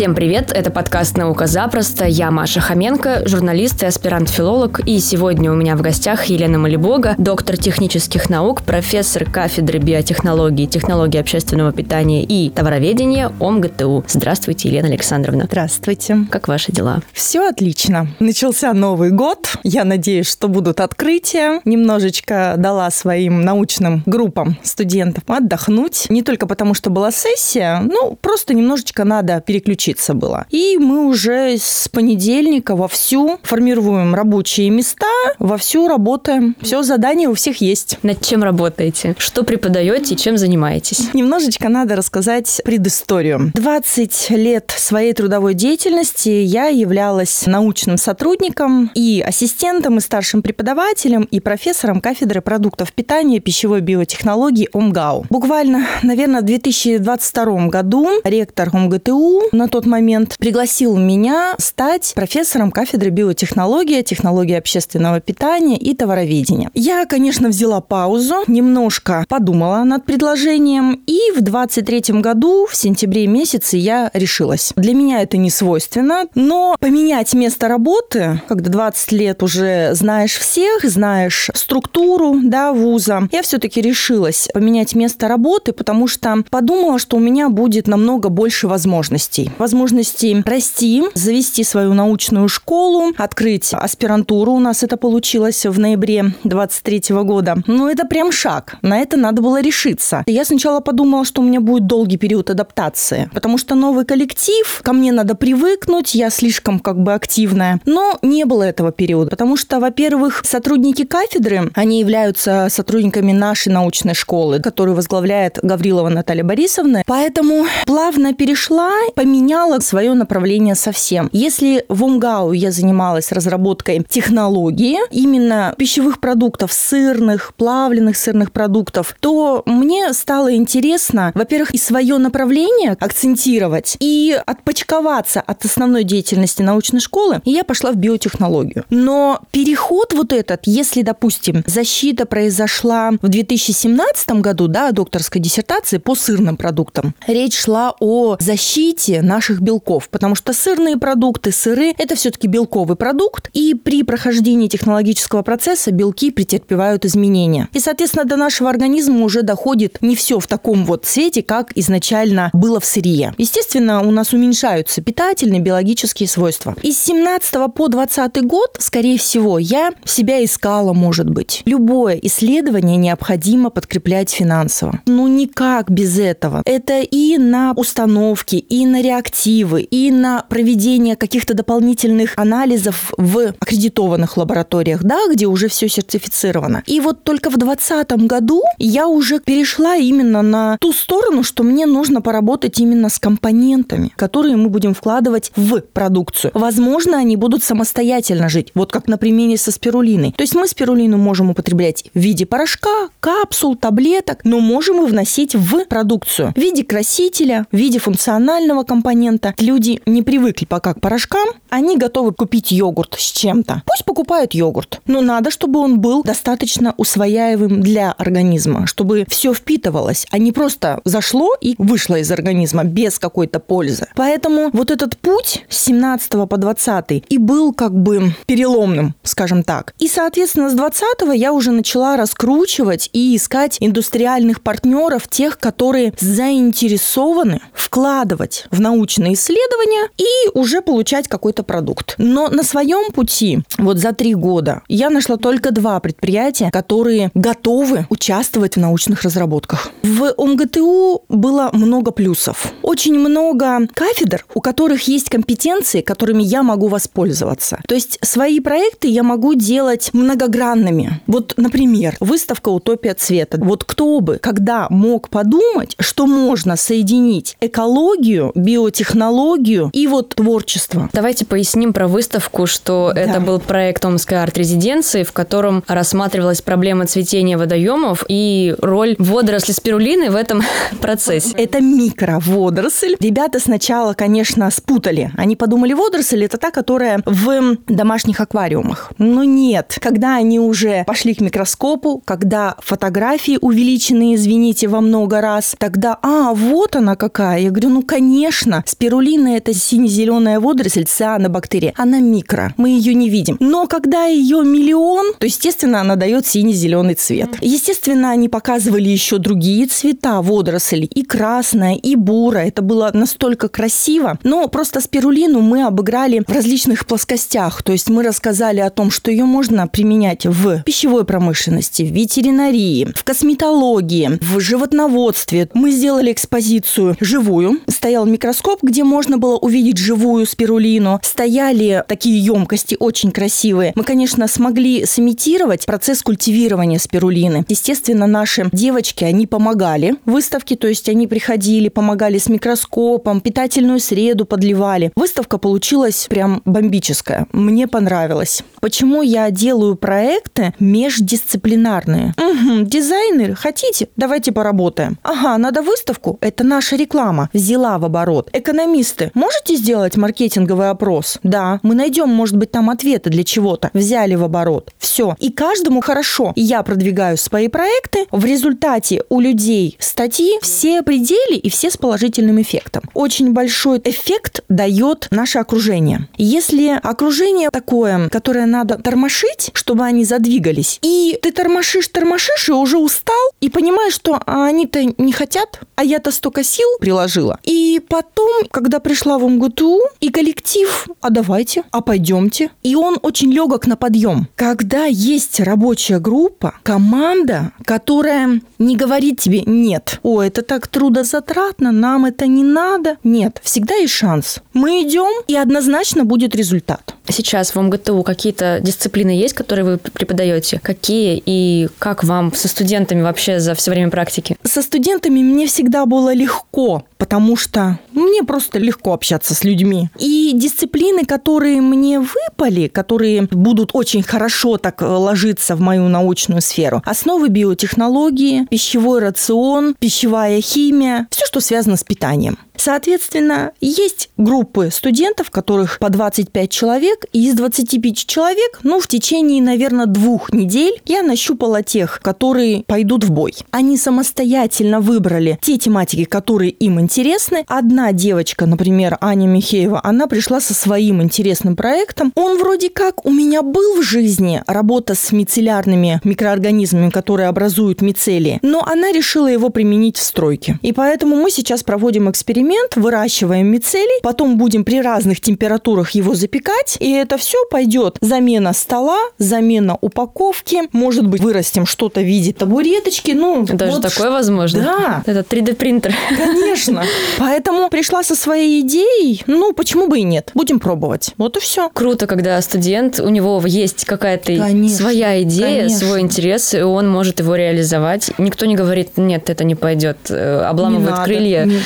Всем привет, это подкаст «Наука запросто». Я Маша Хоменко, журналист и аспирант-филолог. И сегодня у меня в гостях Елена Малибога, доктор технических наук, профессор кафедры биотехнологии, технологии общественного питания и товароведения ОМГТУ. Здравствуйте, Елена Александровна. Здравствуйте. Как ваши дела? Все отлично. Начался Новый год. Я надеюсь, что будут открытия. Немножечко дала своим научным группам студентов отдохнуть. Не только потому, что была сессия, ну, просто немножечко надо переключиться учиться было. И мы уже с понедельника вовсю формируем рабочие места, вовсю работаем. Все, задания у всех есть. Над чем работаете? Что преподаете и чем занимаетесь? Немножечко надо рассказать предысторию. 20 лет своей трудовой деятельности я являлась научным сотрудником и ассистентом, и старшим преподавателем, и профессором кафедры продуктов питания пищевой биотехнологии ОМГАУ. Буквально, наверное, в 2022 году ректор ОМГТУ на тот момент пригласил меня стать профессором кафедры биотехнологии, технологии общественного питания и товароведения. Я, конечно, взяла паузу, немножко подумала над предложением, и в 23 году, в сентябре месяце, я решилась. Для меня это не свойственно, но поменять место работы, когда 20 лет уже знаешь всех, знаешь структуру да, вуза, я все-таки решилась поменять место работы, потому что подумала, что у меня будет намного больше возможностей возможности расти, завести свою научную школу, открыть аспирантуру. У нас это получилось в ноябре 23 года. Ну, это прям шаг. На это надо было решиться. Я сначала подумала, что у меня будет долгий период адаптации, потому что новый коллектив, ко мне надо привыкнуть, я слишком как бы активная. Но не было этого периода, потому что, во-первых, сотрудники кафедры, они являются сотрудниками нашей научной школы, которую возглавляет Гаврилова Наталья Борисовна. Поэтому плавно перешла, поменяла поменяла свое направление совсем. Если в УМГАУ я занималась разработкой технологии, именно пищевых продуктов, сырных, плавленных сырных продуктов, то мне стало интересно, во-первых, и свое направление акцентировать, и отпочковаться от основной деятельности научной школы, и я пошла в биотехнологию. Но переход вот этот, если, допустим, защита произошла в 2017 году, да, докторской диссертации по сырным продуктам, речь шла о защите наших наших белков, потому что сырные продукты, сыры – это все-таки белковый продукт, и при прохождении технологического процесса белки претерпевают изменения. И, соответственно, до нашего организма уже доходит не все в таком вот цвете, как изначально было в сырье. Естественно, у нас уменьшаются питательные биологические свойства. Из 17 по 20 год, скорее всего, я себя искала, может быть. Любое исследование необходимо подкреплять финансово. Ну, никак без этого. Это и на установки, и на реактивы активы и на проведение каких-то дополнительных анализов в аккредитованных лабораториях, да, где уже все сертифицировано. И вот только в 2020 году я уже перешла именно на ту сторону, что мне нужно поработать именно с компонентами, которые мы будем вкладывать в продукцию. Возможно, они будут самостоятельно жить, вот как на примере со спирулиной. То есть мы спирулину можем употреблять в виде порошка, капсул, таблеток, но можем и вносить в продукцию в виде красителя, в виде функционального компонента, компонента. Люди не привыкли пока к порошкам, они готовы купить йогурт с чем-то. Пусть покупают йогурт, но надо, чтобы он был достаточно усвояемым для организма, чтобы все впитывалось, а не просто зашло и вышло из организма без какой-то пользы. Поэтому вот этот путь с 17 по 20 и был как бы переломным, скажем так. И, соответственно, с 20 я уже начала раскручивать и искать индустриальных партнеров, тех, которые заинтересованы вкладывать в научную научные исследования и уже получать какой-то продукт. Но на своем пути, вот за три года, я нашла только два предприятия, которые готовы участвовать в научных разработках. В ОМГТУ было много плюсов. Очень много кафедр, у которых есть компетенции, которыми я могу воспользоваться. То есть свои проекты я могу делать многогранными. Вот, например, выставка «Утопия цвета». Вот кто бы, когда мог подумать, что можно соединить экологию, биотехнологию, биотехнологию и вот творчество. Давайте поясним про выставку, что Да. это был проект Омской арт-резиденции, в котором рассматривалась проблема цветения водоемов и роль водоросли спирулины в этом процессе. Это микроводоросль. Ребята сначала, конечно, спутали. Они подумали, водоросль – это та, которая в домашних аквариумах. Но нет. Когда они уже пошли к микроскопу, когда фотографии увеличены, извините, во много раз, тогда, а, вот она какая. Я говорю, ну, конечно, спирулина – это сине-зеленая водоросль, цианобактерия. Она микро, мы ее не видим. Но когда ее миллион, то, естественно, она дает сине-зеленый цвет. Естественно, они показывали еще другие цвета водорослей, и красная, и бурая. Это было настолько красиво. Но просто спирулину мы обыграли в различных плоскостях. То есть мы рассказали о том, что ее можно применять в пищевой промышленности, в ветеринарии, в косметологии, в животноводстве. Мы сделали экспозицию живую. Стоял микроскоп, где можно было увидеть живую спирулину. Стояли такие емкости очень красивые. Мы, конечно, смогли сымитировать процесс культивирования спирулины. Естественно, наши девочки, они помогали выставке, то есть они приходили, помогали с микроскопом, питательную среду подливали. Выставка получилась прям бомбическая. Мне понравилось. Почему я делаю проекты междисциплинарные? Мгм, дизайнеры, хотите? Давайте поработаем. Ага, надо выставку? Это наша реклама. Взяла в оборот. Экономисты, можете сделать маркетинговый опрос? Да. Мы найдем, может быть, там ответы для чего-то. Взяли в оборот. Все. И каждому хорошо. Я продвигаю свои проекты. В результате у людей статьи все пределы и все с положительным эффектом. Очень большой эффект дает наше окружение. Если окружение такое, которое надо тормошить, чтобы они задвигались, и ты тормошишь, тормошишь, и уже устал, и понимаешь, что а они-то не хотят, а я-то столько сил приложила. И потом, когда пришла в МГТУ, и коллектив, а давайте, а пойдемте. И он очень легок на подъем. Когда есть рабочая группа, команда, которая не говорит тебе «нет», «О, это так трудозатратно, нам это не надо». Нет, всегда есть шанс. Мы идем, и однозначно будет результат. Сейчас в МГТУ какие-то дисциплины есть, которые вы преподаете? Какие и как вам со студентами вообще за все время практики? Со студентами мне всегда было легко, потому что мне просто легко общаться с людьми. И дисциплины, которые мне выпали, которые будут очень хорошо так э, ложиться в мою научную сферу, основы биотехнологии, пищевой рацион, пищевая химия, все, что связано с питанием. Соответственно, есть группы студентов, которых по 25 человек, и из 25 человек, ну, в течение, наверное, двух недель я нащупала тех, которые пойдут в бой. Они самостоятельно выбрали те тематики, которые им интересны. Одна девочка, например, Аня Михеева, она пришла со своим интересным проектом. Он вроде как у меня был в жизни, работа с мицеллярными микроорганизмами, которые образуют мицелии, но она решила его применить в стройке. И поэтому мы сейчас проводим эксперимент, выращиваем мицелий, потом будем при разных температурах его запекать, и это все пойдет замена стола, замена упаковки, может быть, вырастим что-то в виде табуреточки, ну, Даже вот такое возможно? Да. Это 3D-принтер. Конечно. Поэтому пришла со своей идеей, ну, почему бы и нет? Будем пробовать. Вот и все. Круто, когда студент, у него есть какая-то Конечно, своя идея, конечно. свой интерес, и он может его реализовать. Никто не говорит, нет, это не пойдет, э, обламывает Не надо. крылья. Не-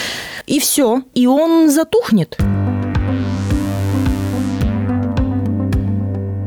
И все. И он затухнет.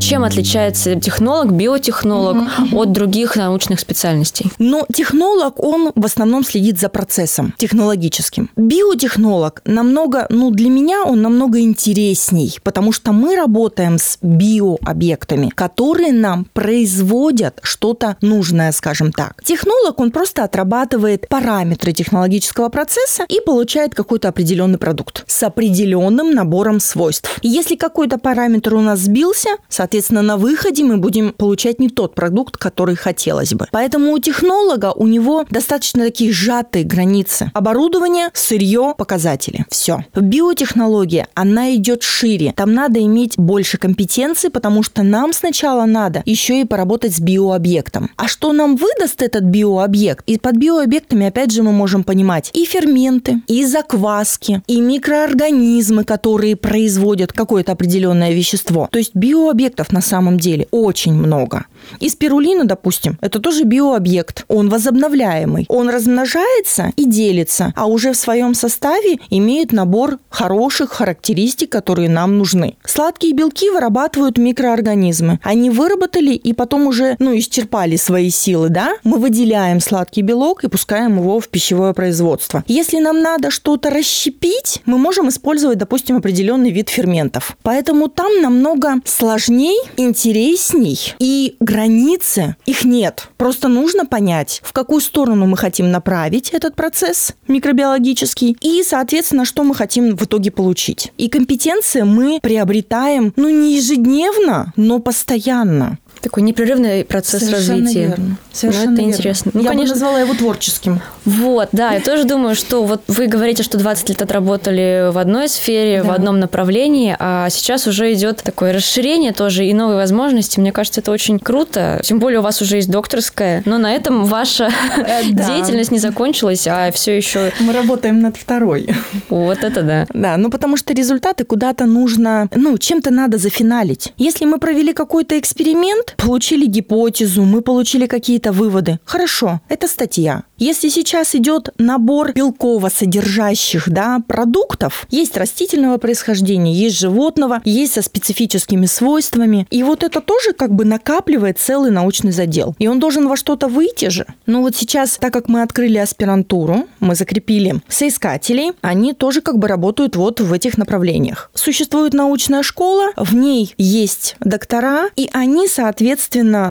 Чем отличается технолог, биотехнолог от других научных специальностей? Но технолог, он в основном следит за процессом технологическим. Биотехнолог намного, ну, для меня он намного интересней, потому что мы работаем с биообъектами, которые нам производят что-то нужное, скажем так. Технолог, он просто отрабатывает параметры технологического процесса и получает какой-то определенный продукт с определенным набором свойств. И если какой-то параметр у нас сбился, соответственно, на выходе мы будем получать не тот продукт, который хотелось бы. Поэтому у технолога у него достаточно такие сжатые границы. Оборудование, сырье, показатели. Все. Биотехнология, она идет шире. Там надо иметь больше компетенций, потому что нам сначала надо еще и поработать с биообъектом. А что нам выдаст этот биообъект? И под биообъектами, опять же, мы можем понимать и ферменты, и закваски, и микроорганизмы, которые производят какое-то определенное вещество. То есть биообъектов на самом деле очень много. И спирулина, допустим, это тоже биообъект. Он возобновляемый. Он размножается и делится, а уже в своем составе имеет набор хороших характеристик, которые нам нужны. Сладкие белки вырабатывают микроорганизмы. Они выработали и потом уже, ну, исчерпали свои силы, да? Мы выделяем сладкий белок и пускаем его в пищевое производство. Если нам надо что-то расщепить, мы можем использовать, допустим, определенный вид ферментов. Поэтому там намного сложней, интересней и границы их нет. Просто нужно понять, в какую сторону мы хотим направить этот процесс микробиологический и, соответственно, что мы хотим в итоге получить. И компетенции мы приобретаем, ну, не ежедневно, но постоянно. Такой непрерывный процесс Совершенно развития. верно. Совершенно ну, это верно. интересно. Ну, Я конечно, бы назвала его творческим. Вот, да, я тоже думаю, что вот вы говорите, что 20 лет отработали в одной сфере, в Да. одном направлении, а сейчас уже идет такое расширение тоже и новые возможности. Мне кажется, это очень круто. Тем более у вас уже есть докторская, но на этом ваша Э, да. деятельность не закончилась, а все еще Мы работаем над второй. вот это да. Да, ну потому что результаты куда-то нужно, ну, чем-то надо зафиналить. Если мы провели какой-то эксперимент, получили гипотезу, мы получили какие-то выводы, хорошо, это статья. Если сейчас идет набор белково содержащих да, продуктов, есть растительного происхождения, есть животного, есть со специфическими свойствами, и вот это тоже как бы накапливает целый научный задел. И он должен во что-то выйти же. Ну вот сейчас, так как мы открыли аспирантуру, мы закрепили соискателей, они тоже как бы работают вот в этих направлениях. Существует научная школа, в ней есть доктора, и они, соответственно,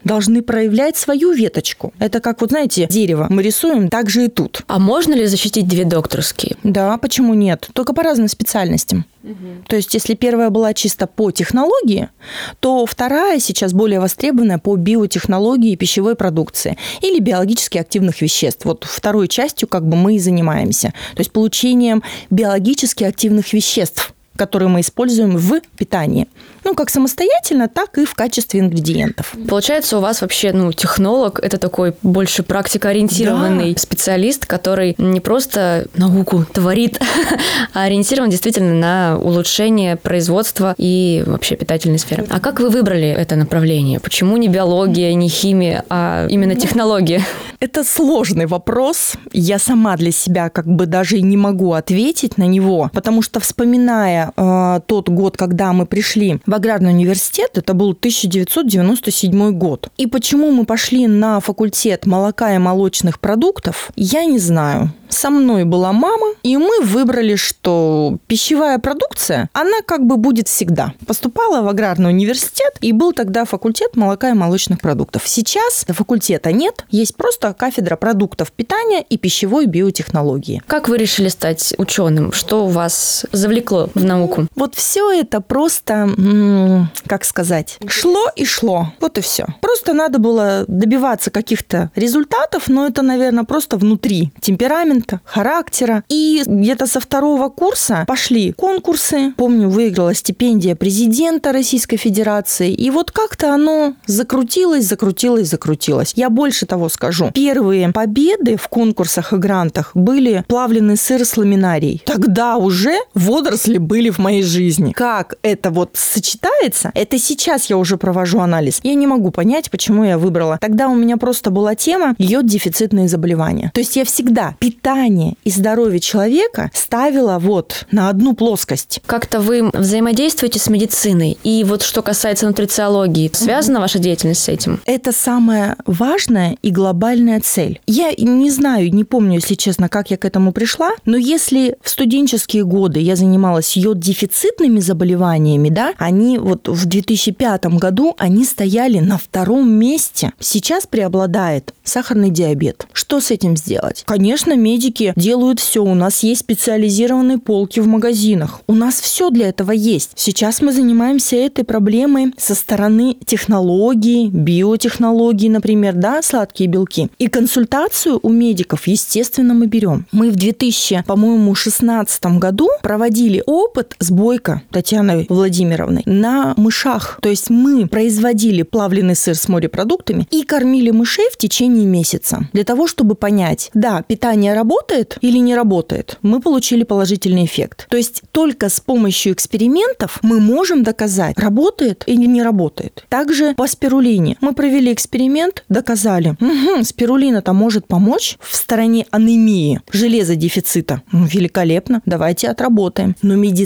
должны проявлять свою веточку. Это как, вот знаете, дерево мы рисуем, так же и тут. А можно ли защитить две докторские? Да, почему нет? Только по разным специальностям. То есть, если первая была чисто по технологии, то вторая сейчас более востребованная по биотехнологии пищевой продукции или биологически активных веществ. Вот второй частью как бы мы и занимаемся. То есть получением биологически активных веществ которые мы используем в питании. Ну, как самостоятельно, так и в качестве ингредиентов. Получается, у вас вообще, ну, технолог – это такой больше практикоориентированный Да. специалист, который не просто науку творит, а ориентирован действительно на улучшение производства и вообще питательной сферы. А как вы выбрали это направление? Почему не биология, не химия, а именно технология? Это сложный вопрос. Я сама для себя как бы даже и не могу ответить на него, потому что э, тот год, когда мы пришли в аграрный университет, это был 1997 год. И почему мы пошли на факультет молока и молочных продуктов, я не знаю. Со мной была мама, и мы выбрали, что пищевая продукция, она как бы будет всегда. Поступала в аграрный университет, и был тогда факультет молока и молочных продуктов. Сейчас факультета нет, есть просто кафедра продуктов питания и пищевой биотехнологии. Как вы решили стать ученым? Что вас завлекло в науку? Вот все это просто, как сказать, шло и шло. Вот и все. Просто надо было добиваться каких-то результатов, но это, наверное, просто внутри темперамента, характера. И где-то со второго курса пошли конкурсы. Помню, выиграла стипендия президента Российской Федерации. И вот как-то оно закрутилось, закрутилось, закрутилось. Я больше того скажу. Первые победы в конкурсах и грантах были плавленый сыр с ламинарией. Тогда уже водоросли были в моей жизни. Как это вот сочетается, это сейчас я уже провожу анализ. Я не могу понять, почему я выбрала. Тогда у меня просто была тема йод-дефицитные заболевания. То есть я всегда питание и здоровье человека ставила вот на одну плоскость. Как-то вы взаимодействуете с медициной? И вот что касается нутрициологии, связана ваша деятельность с этим? Это самая важная и глобальная цель. Я не знаю, не помню, если честно, как я к этому пришла, но если в студенческие годы я занималась йод-дефицитными заболеваниями, да, они вот в 2005 году, они стояли на втором месте. Сейчас преобладает сахарный диабет. Что с этим сделать? Конечно, медики делают все. У нас есть специализированные полки в магазинах. У нас все для этого есть. Сейчас мы занимаемся этой проблемой со стороны технологий, биотехнологий, например, да, сладкие белки. И консультацию у медиков, естественно, мы берем. Мы в 2000, по-моему, 16 году проводили опыт опыт с Бойко Татьяной Владимировной на мышах. То есть мы производили плавленый сыр с морепродуктами и кормили мышей в течение месяца для того, чтобы понять, да, питание работает или не работает. Мы получили положительный эффект. То есть только с помощью экспериментов мы можем доказать, работает или не работает. Также по спирулине. Мы провели эксперимент, доказали, угу, спирулина-то может помочь в стороне анемии, железодефицита. Ну, великолепно, давайте отработаем. Но медицина –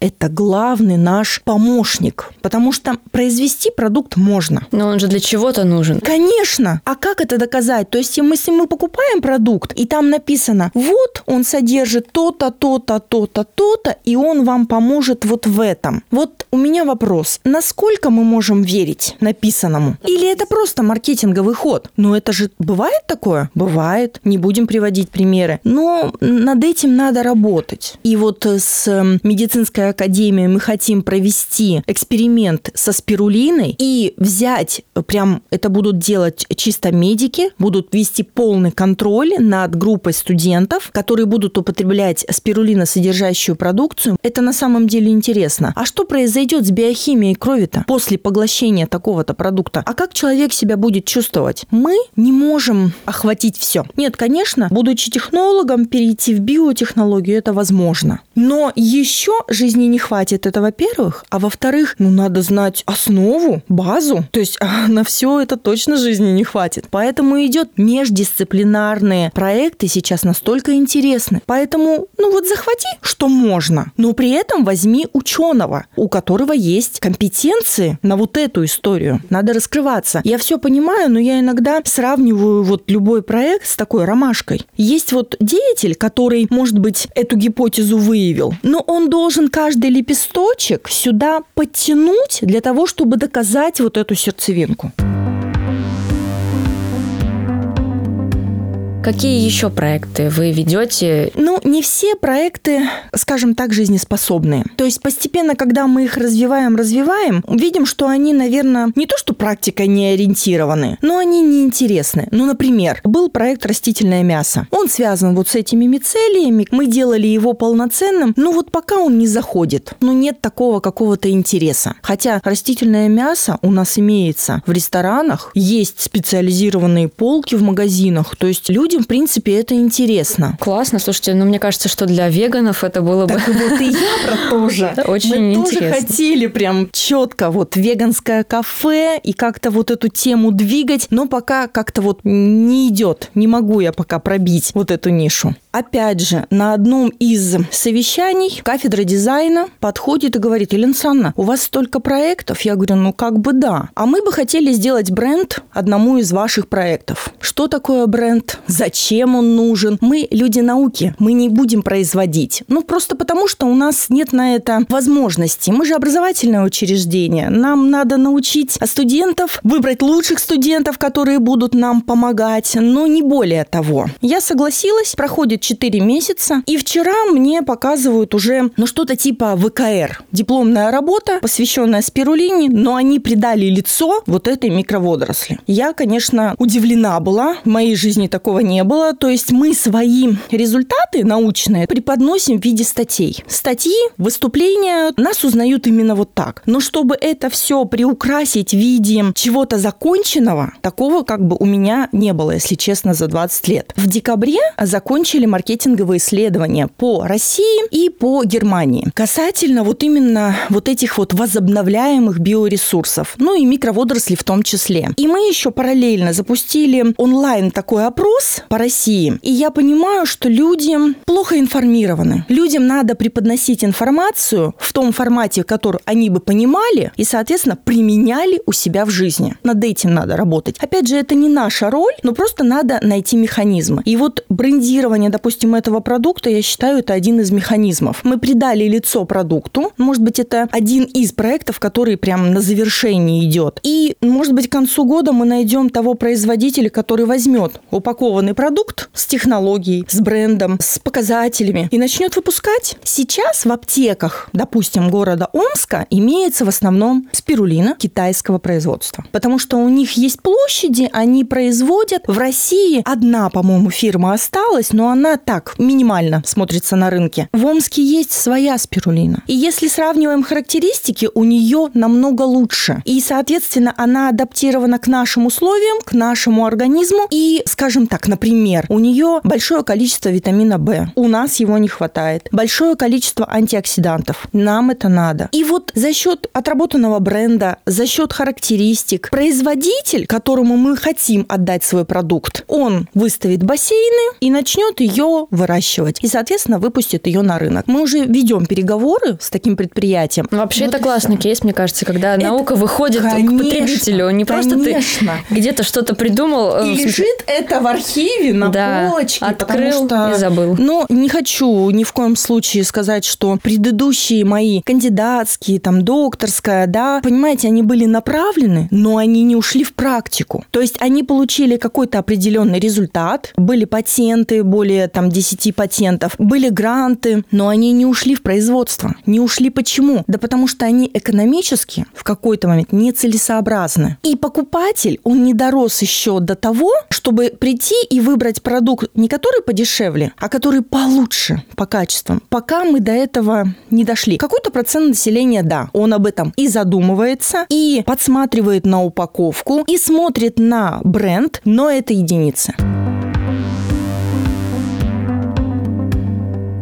это главный наш помощник, потому что произвести продукт можно. Но он же для чего-то нужен. Конечно. А как это доказать? То есть, если мы покупаем продукт, и там написано, вот он содержит то-то, то-то, то-то, то-то, и он вам поможет вот в этом. Вот у меня вопрос. Насколько мы можем верить написанному? Или это просто маркетинговый ход? Ну, это же бывает такое? Бывает. Не будем приводить примеры. Но над этим надо работать. И вот с медицинской академией мы хотим провести эксперимент со спирулиной и взять, прям это будут делать чисто медики, будут вести полный контроль над группой студентов, которые будут употреблять спирулиносодержащую продукцию. Это на самом деле интересно. А что произойдет с биохимией крови-то после поглощения такого-то продукта? А как человек себя будет чувствовать? Мы не можем охватить все. Нет, конечно, будучи технологом, перейти в биотехнологию это возможно. Но еще жизни не хватит, это во-первых. А во-вторых, ну надо знать основу, базу. То есть а, на все это точно жизни не хватит. Поэтому идет междисциплинарные проекты сейчас настолько интересны. Поэтому, ну вот захвати, что можно, но при этом возьми ученого, у которого есть компетенции на вот эту историю. Надо раскрываться. Я все понимаю, но я иногда сравниваю вот любой проект с такой ромашкой. Есть вот деятель, который, может быть, эту гипотезу выявил, но он должен каждый лепесточек сюда подтянуть для того, чтобы доказать вот эту сердцевинку. Какие еще проекты вы ведете? Ну, не все проекты, скажем так, жизнеспособные. То есть постепенно, когда мы их развиваем, развиваем, видим, что они, наверное, не то что практика не ориентированы, но они неинтересны. Ну, например, был проект «Растительное мясо». Он связан вот с этими мицелиями. Мы делали его полноценным, но вот пока он не заходит. Ну, нет такого какого-то интереса. Хотя растительное мясо у нас имеется в ресторанах, есть специализированные полки в магазинах. То есть люди людям, в принципе, это интересно. Классно, слушайте, ну, мне кажется, что для веганов это было бы... Так вот и я про то же. Очень Мы интересно. тоже хотели прям четко вот веганское кафе и как-то вот эту тему двигать, но пока как-то вот не идет. Не могу я пока пробить вот эту нишу. Опять же, на одном из совещаний кафедра дизайна подходит и говорит, Елена Санна, у вас столько проектов? Я говорю, ну как бы да. А мы бы хотели сделать бренд одному из ваших проектов. Что такое бренд? Зачем он нужен? Мы люди науки, мы не будем производить. Ну просто потому, что у нас нет на это возможности. Мы же образовательное учреждение. Нам надо научить студентов, выбрать лучших студентов, которые будут нам помогать, но не более того. Я согласилась, проходит 4 месяца. И вчера мне показывают уже, ну, что-то типа ВКР. Дипломная работа, посвященная спирулине, но они придали лицо вот этой микроводоросли. Я, конечно, удивлена была. В моей жизни такого не было. То есть мы свои результаты научные преподносим в виде статей. Статьи, выступления нас узнают именно вот так. Но чтобы это все приукрасить в виде чего-то законченного, такого как бы у меня не было, если честно, за 20 лет. В декабре закончили маркетинговые исследования по России и по Германии касательно вот именно вот этих вот возобновляемых биоресурсов, ну и микроводорослей в том числе. И мы еще параллельно запустили онлайн такой опрос по России. И я понимаю, что люди плохо информированы. Людям надо преподносить информацию в том формате, который они бы понимали и, соответственно, применяли у себя в жизни. Над этим надо работать. Опять же, это не наша роль, но просто надо найти механизмы. И вот брендирование, допустим, этого продукта, я считаю, это один из механизмов. Мы придали лицо продукту. Может быть, это один из проектов, который прям на завершении идет. И, может быть, к концу года мы найдем того производителя, который возьмет упакованный опробованный продукт с технологией, с брендом, с показателями и начнет выпускать. Сейчас в аптеках, допустим, города Омска имеется в основном спирулина китайского производства. Потому что у них есть площади, они производят. В России одна, по-моему, фирма осталась, но она так минимально смотрится на рынке. В Омске есть своя спирулина. И если сравниваем характеристики, у нее намного лучше. И, соответственно, она адаптирована к нашим условиям, к нашему организму. И, скажем так, например, у нее большое количество витамина В. У нас его не хватает. Большое количество антиоксидантов. Нам это надо. И вот за счет отработанного бренда, за счет характеристик, производитель, которому мы хотим отдать свой продукт, он выставит бассейны и начнет ее выращивать. И, соответственно, выпустит ее на рынок. Мы уже ведем переговоры с таким предприятием. Вообще вот это классный кейс, мне кажется, когда это, наука выходит конечно, к потребителю. Не просто конечно. ты где-то что-то придумал. Э, и лежит это в архиве на да, полочке. Открыл что, и забыл. Но не хочу ни в коем случае сказать, что предыдущие мои кандидатские, там, докторская, да, понимаете, они были направлены, но они не ушли в практику. То есть они получили какой-то определенный результат, были патенты, более там 10 патентов, были гранты, но они не ушли в производство. Не ушли почему? Да потому что они экономически в какой-то момент нецелесообразны. И покупатель, он не дорос еще до того, чтобы прийти и выбрать продукт не который подешевле, а который получше по качествам. Пока мы до этого не дошли. Какой-то процент населения, да, он об этом и задумывается, и подсматривает на упаковку, и смотрит на бренд, но это единицы.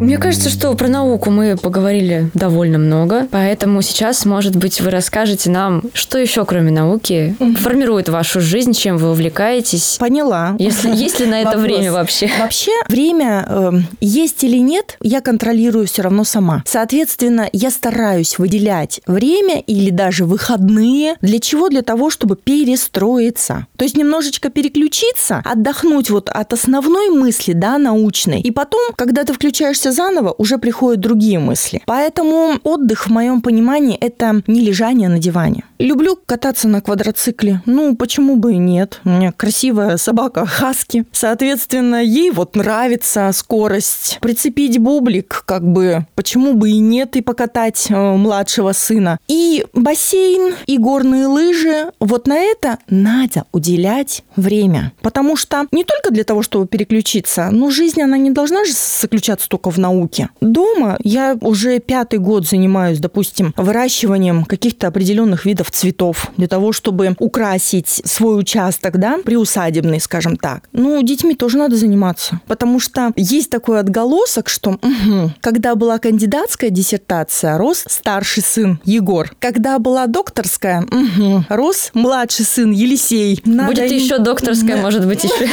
Мне кажется, что про науку мы поговорили довольно много, поэтому сейчас, может быть, вы расскажете нам, что еще, кроме науки, угу. формирует вашу жизнь, чем вы увлекаетесь. Поняла. Если есть ли на это время вообще? Вообще, время э, есть или нет, я контролирую все равно сама. Соответственно, я стараюсь выделять время или даже выходные. Для чего? Для того, чтобы перестроиться. То есть немножечко переключиться, отдохнуть вот от основной мысли, да, научной. И потом, когда ты включаешься заново, уже приходят другие мысли. Поэтому отдых, в моем понимании, это не лежание на диване. Люблю кататься на квадроцикле. Ну, почему бы и нет? У меня красивая собака Хаски. Соответственно, ей вот нравится скорость. Прицепить бублик, как бы, почему бы и нет, и покатать э, младшего сына. И бассейн, и горные лыжи. Вот на это надо уделять время. Потому что не только для того, чтобы переключиться, но жизнь, она не должна же заключаться только в науке. Дома я уже пятый год занимаюсь, допустим, выращиванием каких-то определенных видов цветов для того, чтобы украсить свой участок, да, приусадебный, скажем так. Ну, детьми тоже надо заниматься, потому что есть такой отголосок, что угу, когда была кандидатская диссертация, рос старший сын Егор. Когда была докторская, угу, рос младший сын Елисей. Надо Будет им... еще докторская, может быть, еще.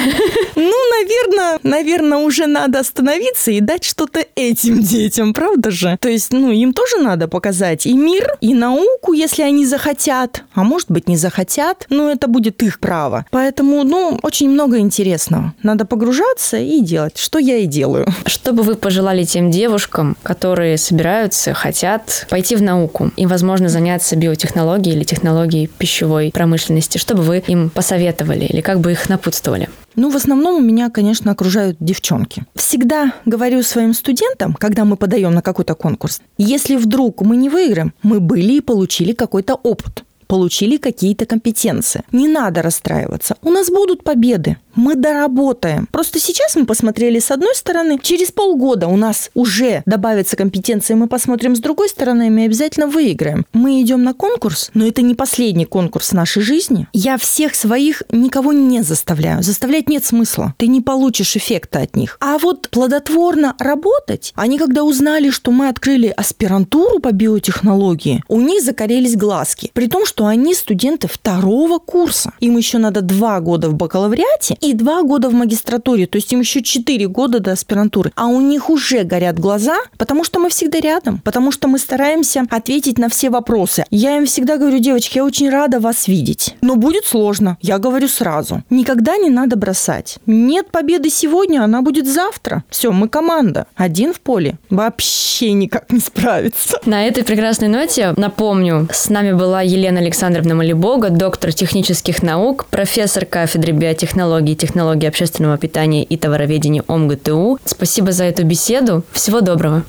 Ну, наверное, наверное, уже надо остановиться и дать что-то этим детям, правда же? То есть, ну, им тоже надо показать и мир, и науку, если они захотят, а может быть, не захотят, но это будет их право. Поэтому, ну, очень много интересного. Надо погружаться и делать, что я и делаю. Что бы вы пожелали тем девушкам, которые собираются, хотят пойти в науку и, возможно, заняться биотехнологией или технологией пищевой промышленности? Что бы вы им посоветовали или как бы их напутствовали? Ну, в основном у меня, конечно, окружают девчонки. Всегда говорю своим студентам, когда мы подаем на какой-то конкурс, если вдруг мы не выиграем, мы были и получили какой-то опыт получили какие-то компетенции. Не надо расстраиваться. У нас будут победы мы доработаем. Просто сейчас мы посмотрели с одной стороны, через полгода у нас уже добавятся компетенции, мы посмотрим с другой стороны, и мы обязательно выиграем. Мы идем на конкурс, но это не последний конкурс нашей жизни. Я всех своих никого не заставляю. Заставлять нет смысла. Ты не получишь эффекта от них. А вот плодотворно работать, они когда узнали, что мы открыли аспирантуру по биотехнологии, у них закорелись глазки. При том, что они студенты второго курса. Им еще надо два года в бакалавриате, и два года в магистратуре, то есть им еще четыре года до аспирантуры. А у них уже горят глаза, потому что мы всегда рядом, потому что мы стараемся ответить на все вопросы. Я им всегда говорю, девочки, я очень рада вас видеть, но будет сложно, я говорю сразу. Никогда не надо бросать. Нет победы сегодня, она будет завтра. Все, мы команда. Один в поле вообще никак не справится. На этой прекрасной ноте напомню, с нами была Елена Александровна Малибога, доктор технических наук, профессор кафедры биотехнологии и технологии общественного питания и товароведения ОМГТУ. Спасибо за эту беседу. Всего доброго.